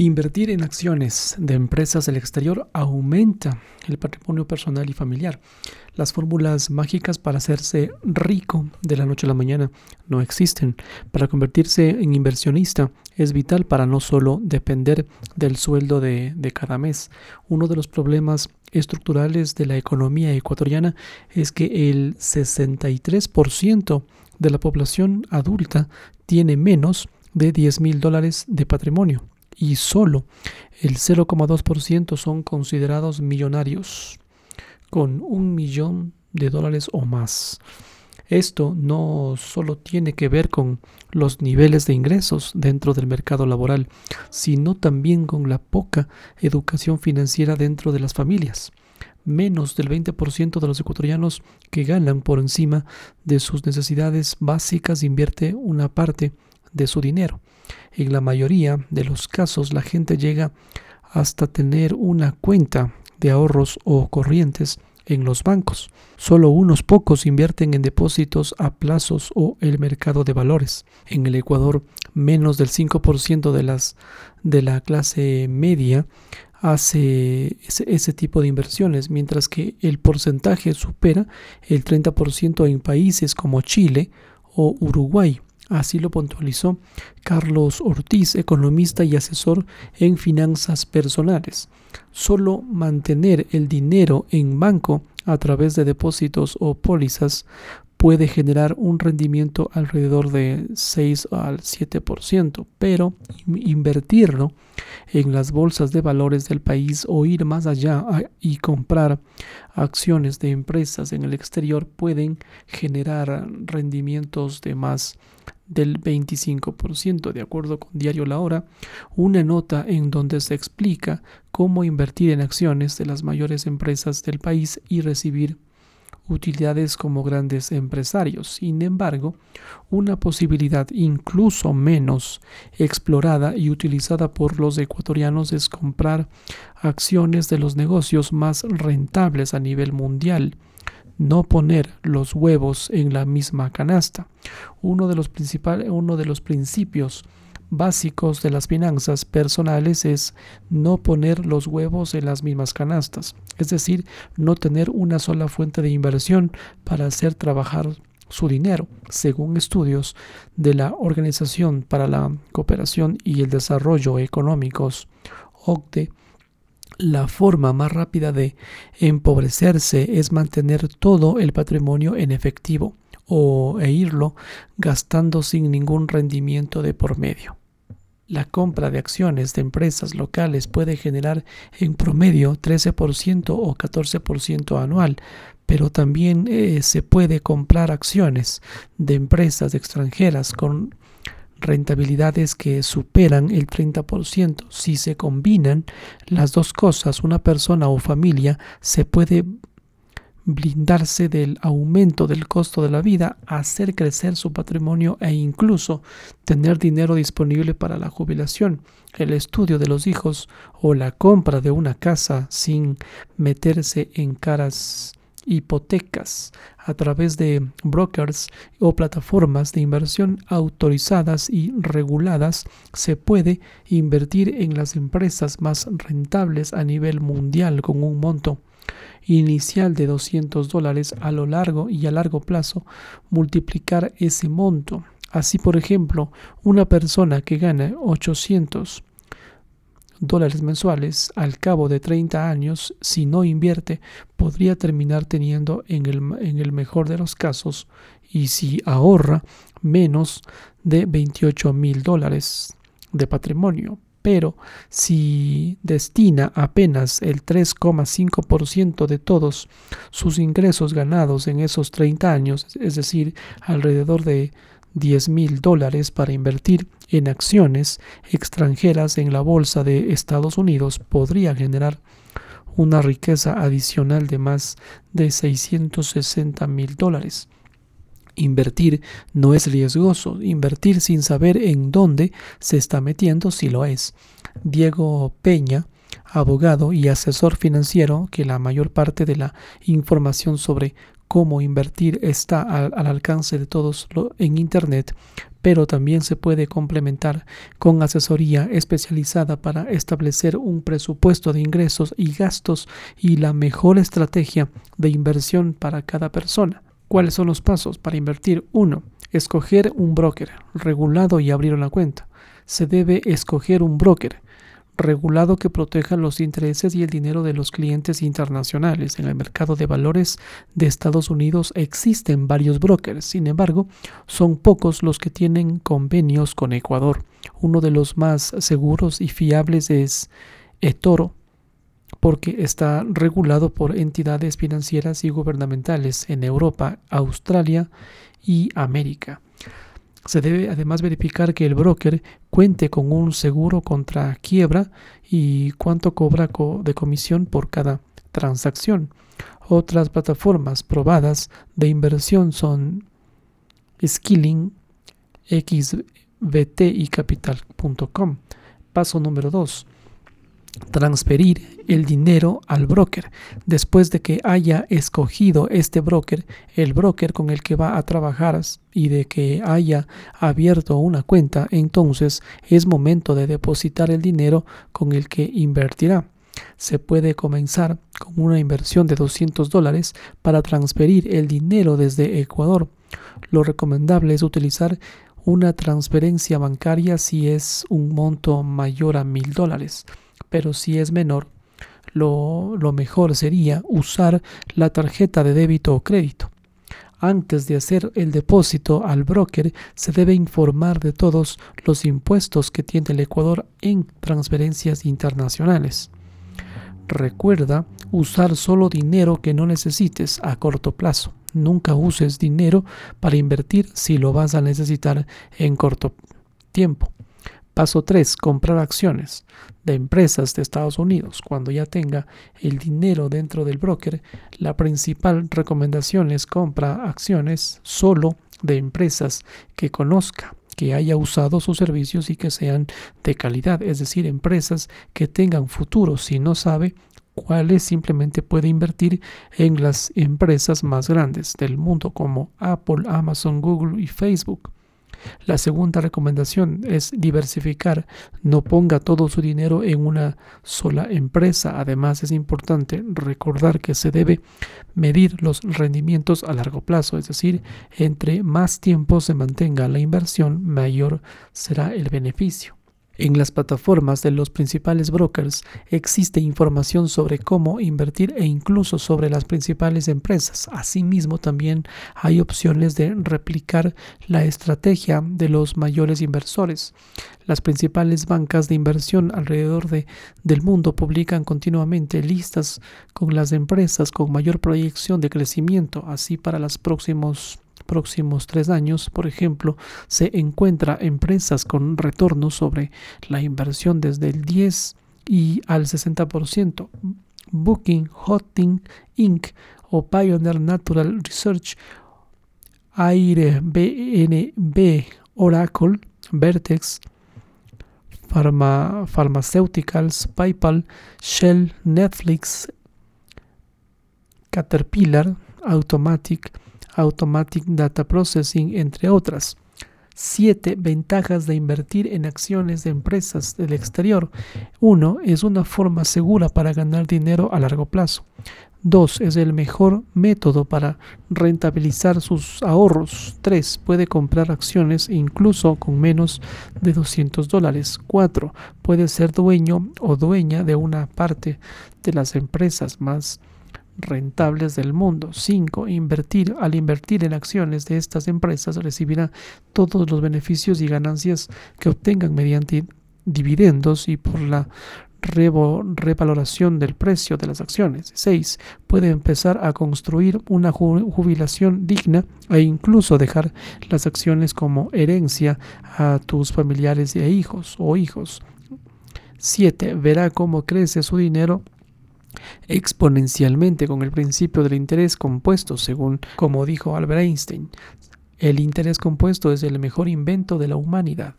Invertir en acciones de empresas del exterior aumenta el patrimonio personal y familiar. Las fórmulas mágicas para hacerse rico de la noche a la mañana no existen. Para convertirse en inversionista es vital para no solo depender del sueldo de, de cada mes. Uno de los problemas estructurales de la economía ecuatoriana es que el 63% de la población adulta tiene menos de 10 mil dólares de patrimonio y solo el 0,2% son considerados millonarios, con un millón de dólares o más. Esto no solo tiene que ver con los niveles de ingresos dentro del mercado laboral, sino también con la poca educación financiera dentro de las familias. Menos del 20% de los ecuatorianos que ganan por encima de sus necesidades básicas invierte una parte de su dinero. En la mayoría de los casos la gente llega hasta tener una cuenta de ahorros o corrientes en los bancos. Solo unos pocos invierten en depósitos a plazos o el mercado de valores. En el Ecuador, menos del 5% de las de la clase media hace ese, ese, tipo de inversiones, mientras que el porcentaje supera el 30% en países como Chile o Uruguay. Así lo puntualizó Carlos Ortiz, economista y asesor en finanzas personales. Solo mantener el dinero en banco a través de depósitos o pólizas puede generar un rendimiento alrededor de 6 al 7%, pero invertirlo en las bolsas de valores del país o ir más allá y comprar acciones de empresas en el exterior pueden generar rendimientos de más del 25%, de acuerdo con Diario La Hora, una nota en donde se explica cómo invertir en acciones de las mayores empresas del país y recibir utilidades como grandes empresarios. Sin embargo, una posibilidad incluso menos explorada y utilizada por los ecuatorianos es comprar acciones de los negocios más rentables a nivel mundial no poner los huevos en la misma canasta. Uno de los, uno de los principios básicos de las finanzas personales es no poner los huevos en las mismas canastas, es decir, no tener una sola fuente de inversión para hacer trabajar su dinero, según estudios de la Organización para la Cooperación y el Desarrollo Económicos, OCDE, la forma más rápida de empobrecerse es mantener todo el patrimonio en efectivo o e irlo gastando sin ningún rendimiento de por medio. La compra de acciones de empresas locales puede generar en promedio 13% o 14% anual, pero también eh, se puede comprar acciones de empresas extranjeras con rentabilidades que superan el 30%. Si se combinan las dos cosas, una persona o familia se puede blindarse del aumento del costo de la vida, hacer crecer su patrimonio e incluso tener dinero disponible para la jubilación, el estudio de los hijos o la compra de una casa sin meterse en caras hipotecas a través de brokers o plataformas de inversión autorizadas y reguladas, se puede invertir en las empresas más rentables a nivel mundial con un monto inicial de 200 dólares a lo largo y a largo plazo multiplicar ese monto. Así, por ejemplo, una persona que gana 800 dólares mensuales al cabo de 30 años, si no invierte, podría terminar teniendo en el, en el mejor de los casos, y si ahorra, menos de 28 mil dólares de patrimonio. Pero si destina apenas el 3,5% de todos sus ingresos ganados en esos 30 años, es decir, alrededor de 10 mil dólares para invertir en acciones extranjeras en la bolsa de Estados Unidos podría generar una riqueza adicional de más de 660 mil dólares. Invertir no es riesgoso, invertir sin saber en dónde se está metiendo si lo es. Diego Peña, abogado y asesor financiero, que la mayor parte de la información sobre cómo invertir está al, alcance de todos en Internet, pero también se puede complementar con asesoría especializada para establecer un presupuesto de ingresos y gastos y la mejor estrategia de inversión para cada persona. ¿Cuáles son los pasos para invertir? 1. Escoger un broker regulado y abrir una cuenta. Se debe escoger un broker regulado que proteja los intereses y el dinero de los clientes internacionales. En el mercado de valores de Estados Unidos existen varios brokers, sin embargo, son pocos los que tienen convenios con Ecuador. Uno de los más seguros y fiables es eToro, porque está regulado por entidades financieras y gubernamentales en Europa, Australia y América. Se debe además verificar que el broker cuente con un seguro contra quiebra y cuánto cobra de comisión por cada transacción. Otras plataformas probadas de inversión son Skilling, XBT y Capital.com. Paso número 2 transferir el dinero al broker. Después de que haya escogido este broker, el broker con el que va a trabajar y de que haya abierto una cuenta, entonces es momento de depositar el dinero con el que invertirá. Se puede comenzar con una inversión de 200 dólares para transferir el dinero desde Ecuador. Lo recomendable es utilizar una transferencia bancaria si es un monto mayor a mil dólares pero si es menor, lo, mejor sería usar la tarjeta de débito o crédito. Antes de hacer el depósito al broker, se debe informar de todos los impuestos que tiene el Ecuador en transferencias internacionales. Recuerda usar solo dinero que no necesites a corto plazo. Nunca uses dinero para invertir si lo vas a necesitar en corto tiempo. Paso 3. Comprar acciones de empresas de Estados Unidos. Cuando ya tenga el dinero dentro del broker, la principal recomendación es compra acciones solo de empresas que conozca que haya usado sus servicios y que sean de calidad, es decir, empresas que tengan futuro. Si no sabe cuáles, simplemente puede invertir en las empresas más grandes del mundo como Apple, Amazon, Google y Facebook. La segunda recomendación es diversificar. No ponga todo su dinero en una sola empresa. Además, es importante recordar que se debe medir los rendimientos a largo plazo, es decir, entre más tiempo se mantenga la inversión, mayor será el beneficio. En las plataformas de los principales brokers existe información sobre cómo invertir e incluso sobre las principales empresas. Asimismo, también hay opciones de replicar la estrategia de los mayores inversores. Las principales bancas de inversión alrededor de, del mundo publican continuamente listas con las empresas con mayor proyección de crecimiento, así para los próximos próximos tres años, por ejemplo, se encuentra empresas con retorno sobre la inversión desde el 10 y al 60%. Booking, Hotting Inc. o Pioneer Natural Research, Aire BNB, Oracle, Vertex, Pharma, Pharmaceuticals, PayPal, Shell, Netflix, Caterpillar, Automatic, Automatic Data Processing, entre otras. 7. Ventajas de invertir en acciones de empresas del exterior. 1. Es una forma segura para ganar dinero a largo plazo. 2. Es el mejor método para rentabilizar sus ahorros. 3. Puede comprar acciones incluso con menos de 200 dólares. 4. Puede ser dueño o dueña de una parte de las empresas más rentables del mundo. 5. Invertir. Al invertir en acciones de estas empresas recibirá todos los beneficios y ganancias que obtengan mediante dividendos y por la revaloración del precio de las acciones. 6. Puede empezar a construir una jubilación digna e incluso dejar las acciones como herencia a tus familiares e hijos o hijos. 7. Verá cómo crece su dinero exponencialmente con el principio del interés compuesto, según como dijo Albert Einstein. El interés compuesto es el mejor invento de la humanidad.